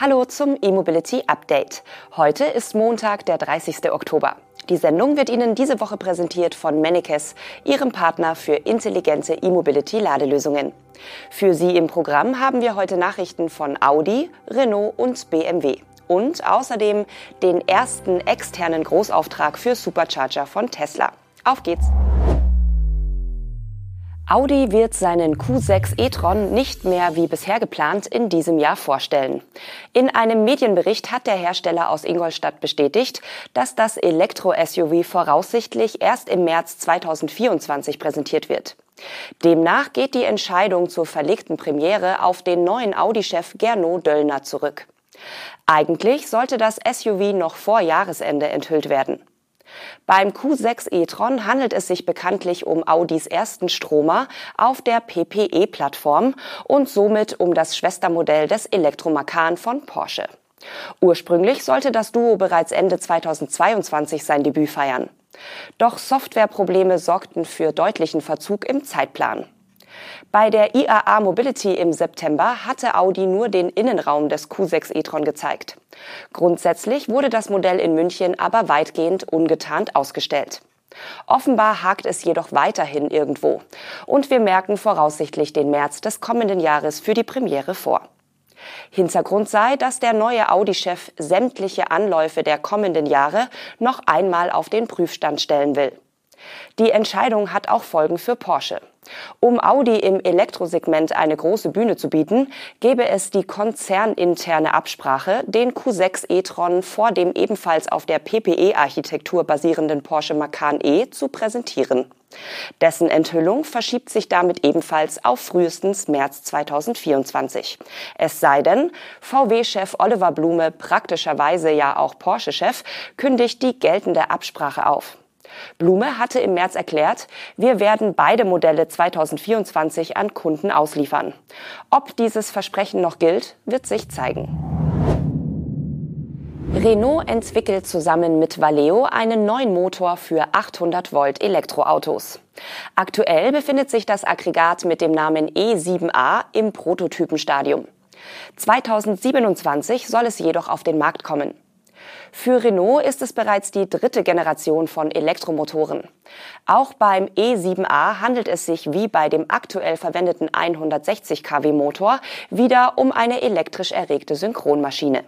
Hallo zum E-Mobility Update. Heute ist Montag, der 30. Oktober. Die Sendung wird Ihnen diese Woche präsentiert von Mennekes, Ihrem Partner für intelligente E-Mobility-Ladelösungen. Für Sie im Programm haben wir heute Nachrichten von Audi, Renault und BMW. Und außerdem den ersten externen Großauftrag für Supercharger von Tesla. Auf geht's! Audi wird seinen Q6 e-tron nicht mehr wie bisher geplant in diesem Jahr vorstellen. In einem Medienbericht hat der Hersteller aus Ingolstadt bestätigt, dass das Elektro-SUV voraussichtlich erst im März 2024 präsentiert wird. Demnach geht die Entscheidung zur verlegten Premiere auf den neuen Audi-Chef Gernot Döllner zurück. Eigentlich sollte das SUV noch vor Jahresende enthüllt werden. Beim Q6 e-tron handelt es sich bekanntlich um Audis ersten Stromer auf der PPE-Plattform und somit um das Schwestermodell des Elektromakan von Porsche. Ursprünglich sollte das Duo bereits Ende 2022 sein Debüt feiern. Doch Softwareprobleme sorgten für deutlichen Verzug im Zeitplan. Bei der IAA Mobility im September hatte Audi nur den Innenraum des Q6 e-tron gezeigt. Grundsätzlich wurde das Modell in München aber weitgehend ungetarnt ausgestellt. Offenbar hakt es jedoch weiterhin irgendwo. Und wir merken voraussichtlich den März des kommenden Jahres für die Premiere vor. Hintergrund sei, dass der neue Audi-Chef sämtliche Anläufe der kommenden Jahre noch einmal auf den Prüfstand stellen will. Die Entscheidung hat auch Folgen für Porsche. Um Audi im Elektrosegment eine große Bühne zu bieten, gäbe es die konzerninterne Absprache, den Q6 e-tron vor dem ebenfalls auf der PPE-Architektur basierenden Porsche Macan E zu präsentieren. Dessen Enthüllung verschiebt sich damit ebenfalls auf frühestens März 2024. Es sei denn, VW-Chef Oliver Blume, praktischerweise ja auch Porsche-Chef, kündigt die geltende Absprache auf. Blume hatte im März erklärt, wir werden beide Modelle 2024 an Kunden ausliefern. Ob dieses Versprechen noch gilt, wird sich zeigen. Renault entwickelt zusammen mit Valeo einen neuen Motor für 800 Volt Elektroautos. Aktuell befindet sich das Aggregat mit dem Namen E7A im Prototypenstadium. 2027 soll es jedoch auf den Markt kommen. Für Renault ist es bereits die dritte Generation von Elektromotoren. Auch beim E7A handelt es sich wie bei dem aktuell verwendeten 160 kW Motor wieder um eine elektrisch erregte Synchronmaschine.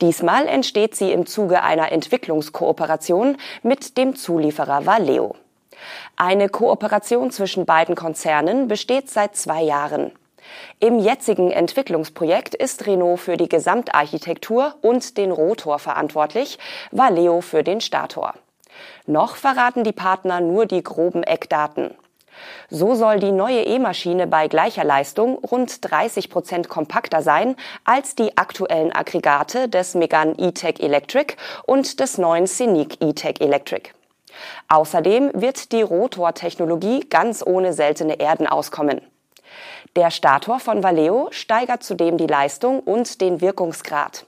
Diesmal entsteht sie im Zuge einer Entwicklungskooperation mit dem Zulieferer Valeo. Eine Kooperation zwischen beiden Konzernen besteht seit zwei Jahren. Im jetzigen Entwicklungsprojekt ist Renault für die Gesamtarchitektur und den Rotor verantwortlich, Valeo für den Stator. Noch verraten die Partner nur die groben Eckdaten. So soll die neue E-Maschine bei gleicher Leistung rund 30 Prozent kompakter sein als die aktuellen Aggregate des Megane E-Tech Electric und des neuen Scenic E-Tech Electric. Außerdem wird die Rotortechnologie ganz ohne seltene Erden auskommen. Der Stator von Valeo steigert zudem die Leistung und den Wirkungsgrad.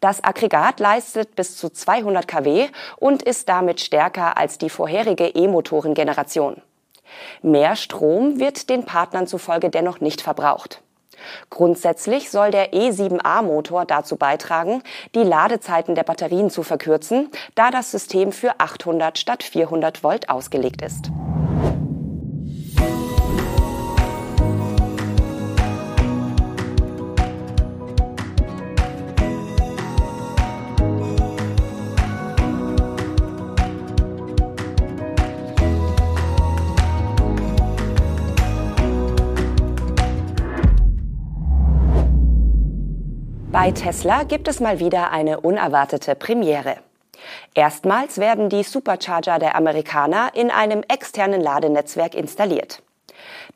Das Aggregat leistet bis zu 200 kW und ist damit stärker als die vorherige E-Motoren-Generation. Mehr Strom wird den Partnern zufolge dennoch nicht verbraucht. Grundsätzlich soll der E7A-Motor dazu beitragen, die Ladezeiten der Batterien zu verkürzen, da das System für 800 statt 400 Volt ausgelegt ist. Bei Tesla gibt es mal wieder eine unerwartete Premiere. Erstmals werden die Supercharger der Amerikaner in einem externen Ladenetzwerk installiert.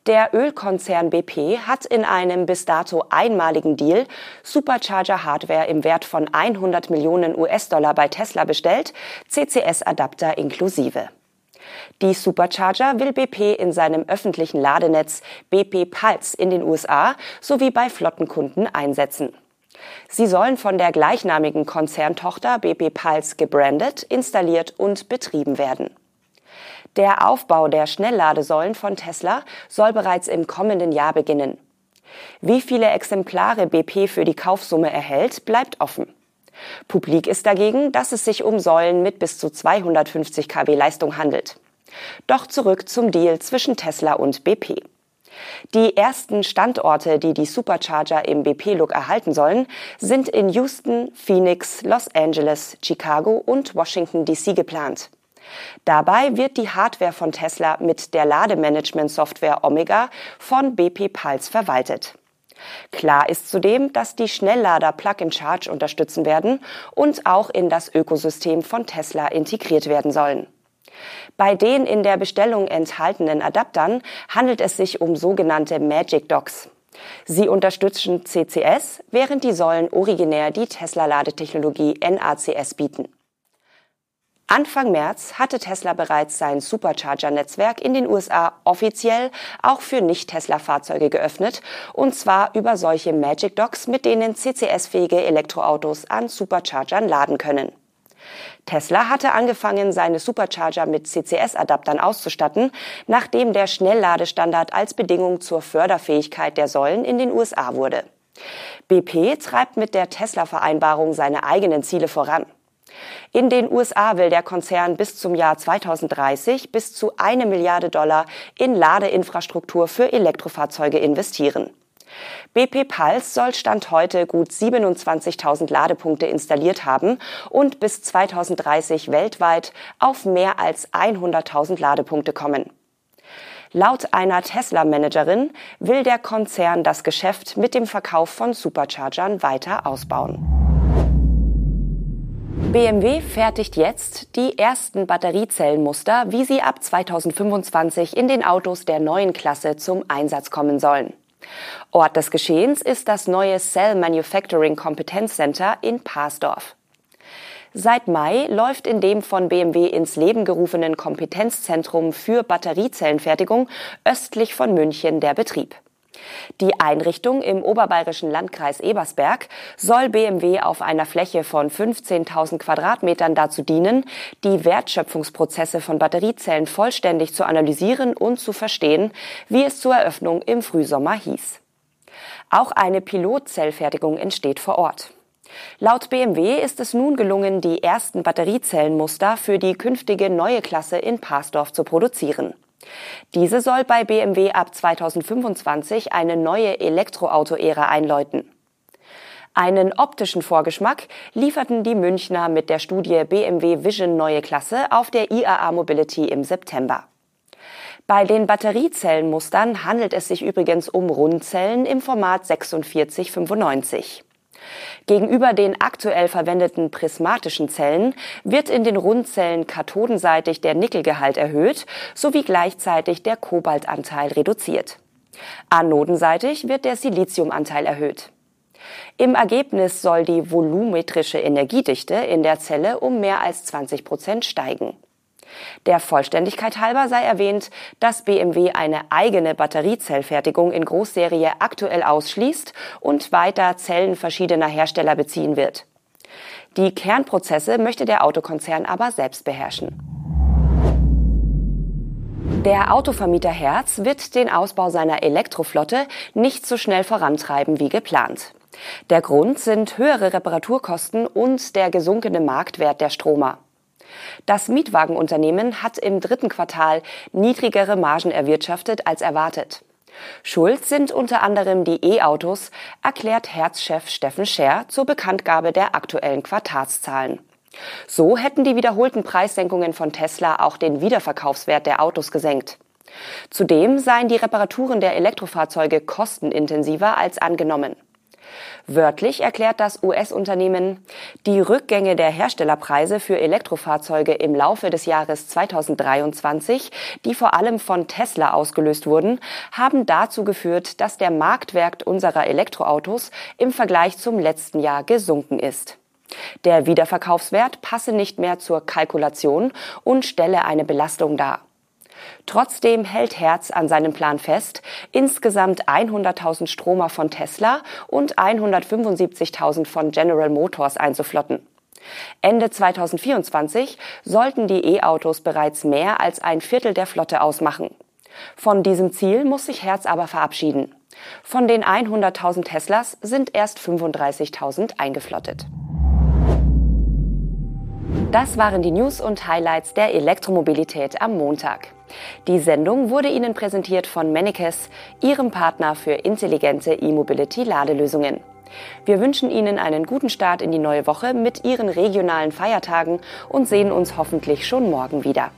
Der Ölkonzern BP hat in einem bis dato einmaligen Deal Supercharger-Hardware im Wert von 100 Millionen US-Dollar bei Tesla bestellt, CCS-Adapter inklusive. Die Supercharger will BP in seinem öffentlichen Ladenetz BP Pulse in den USA sowie bei Flottenkunden einsetzen. Sie sollen von der gleichnamigen Konzerntochter BP Pulse gebrandet, installiert und betrieben werden. Der Aufbau der Schnellladesäulen von Tesla soll bereits im kommenden Jahr beginnen. Wie viele Exemplare BP für die Kaufsumme erhält, bleibt offen. Publik ist dagegen, dass es sich um Säulen mit bis zu 250 kW Leistung handelt. Doch zurück zum Deal zwischen Tesla und BP. Die ersten Standorte, die die Supercharger im BP-Look erhalten sollen, sind in Houston, Phoenix, Los Angeles, Chicago und Washington DC geplant. Dabei wird die Hardware von Tesla mit der Lademanagement-Software Omega von BP Pulse verwaltet. Klar ist zudem, dass die Schnelllader Plug-in-Charge unterstützen werden und auch in das Ökosystem von Tesla integriert werden sollen. Bei den in der Bestellung enthaltenen Adaptern handelt es sich um sogenannte Magic Docks. Sie unterstützen CCS, während die Säulen originär die Tesla-Ladetechnologie NACS bieten. Anfang März hatte Tesla bereits sein Supercharger-Netzwerk in den USA offiziell auch für Nicht-Tesla-Fahrzeuge geöffnet, und zwar über solche Magic Docks, mit denen CCS-fähige Elektroautos an Superchargern laden können. Tesla hatte angefangen, seine Supercharger mit CCS-Adaptern auszustatten, nachdem der Schnellladestandard als Bedingung zur Förderfähigkeit der Säulen in den USA wurde. BP treibt mit der Tesla-Vereinbarung seine eigenen Ziele voran. In den USA will der Konzern bis zum Jahr 2030 bis zu eine Milliarde Dollar in Ladeinfrastruktur für Elektrofahrzeuge investieren. BP Pulse soll Stand heute gut 27.000 Ladepunkte installiert haben und bis 2030 weltweit auf mehr als 100.000 Ladepunkte kommen. Laut einer Tesla-Managerin will der Konzern das Geschäft mit dem Verkauf von Superchargern weiter ausbauen. BMW fertigt jetzt die ersten Batteriezellenmuster, wie sie ab 2025 in den Autos der neuen Klasse zum Einsatz kommen sollen. Ort des Geschehens ist das neue Cell Manufacturing Competence Center in Parsdorf. Seit Mai läuft in dem von BMW ins Leben gerufenen Kompetenzzentrum für Batteriezellenfertigung östlich von München der Betrieb. Die Einrichtung im oberbayerischen Landkreis Ebersberg soll BMW auf einer Fläche von 15.000 Quadratmetern dazu dienen, die Wertschöpfungsprozesse von Batteriezellen vollständig zu analysieren und zu verstehen, wie es zur Eröffnung im Frühsommer hieß. Auch eine Pilotzellfertigung entsteht vor Ort. Laut BMW ist es nun gelungen, die ersten Batteriezellenmuster für die künftige neue Klasse in Parsdorf zu produzieren. Diese soll bei BMW ab 2025 eine neue Elektroauto-Ära einläuten. Einen optischen Vorgeschmack lieferten die Münchner mit der Studie BMW Vision Neue Klasse auf der IAA Mobility im September. Bei den Batteriezellenmustern handelt es sich übrigens um Rundzellen im Format 4695. Gegenüber den aktuell verwendeten prismatischen Zellen wird in den Rundzellen kathodenseitig der Nickelgehalt erhöht sowie gleichzeitig der Kobaltanteil reduziert. Anodenseitig wird der Siliziumanteil erhöht. Im Ergebnis soll die volumetrische Energiedichte in der Zelle um mehr als 20 Prozent steigen. Der Vollständigkeit halber sei erwähnt, dass BMW eine eigene Batteriezellfertigung in Großserie aktuell ausschließt und weiter Zellen verschiedener Hersteller beziehen wird. Die Kernprozesse möchte der Autokonzern aber selbst beherrschen. Der Autovermieter Herz wird den Ausbau seiner Elektroflotte nicht so schnell vorantreiben wie geplant. Der Grund sind höhere Reparaturkosten und der gesunkene Marktwert der Stromer. Das Mietwagenunternehmen hat im dritten Quartal niedrigere Margen erwirtschaftet als erwartet. Schuld sind unter anderem die E-Autos, erklärt Herzchef Steffen Scher zur Bekanntgabe der aktuellen Quartalszahlen. So hätten die wiederholten Preissenkungen von Tesla auch den Wiederverkaufswert der Autos gesenkt. Zudem seien die Reparaturen der Elektrofahrzeuge kostenintensiver als angenommen. Wörtlich erklärt das US-Unternehmen, die Rückgänge der Herstellerpreise für Elektrofahrzeuge im Laufe des Jahres 2023, die vor allem von Tesla ausgelöst wurden, haben dazu geführt, dass der Marktwert unserer Elektroautos im Vergleich zum letzten Jahr gesunken ist. Der Wiederverkaufswert passe nicht mehr zur Kalkulation und stelle eine Belastung dar. Trotzdem hält Herz an seinem Plan fest, insgesamt 100.000 Stromer von Tesla und 175.000 von General Motors einzuflotten. Ende 2024 sollten die E-Autos bereits mehr als ein Viertel der Flotte ausmachen. Von diesem Ziel muss sich Herz aber verabschieden. Von den 100.000 Teslas sind erst 35.000 eingeflottet. Das waren die News und Highlights der Elektromobilität am Montag. Die Sendung wurde Ihnen präsentiert von Mennekes, Ihrem Partner für intelligente E-Mobility-Ladelösungen. Wir wünschen Ihnen einen guten Start in die neue Woche mit Ihren regionalen Feiertagen und sehen uns hoffentlich schon morgen wieder.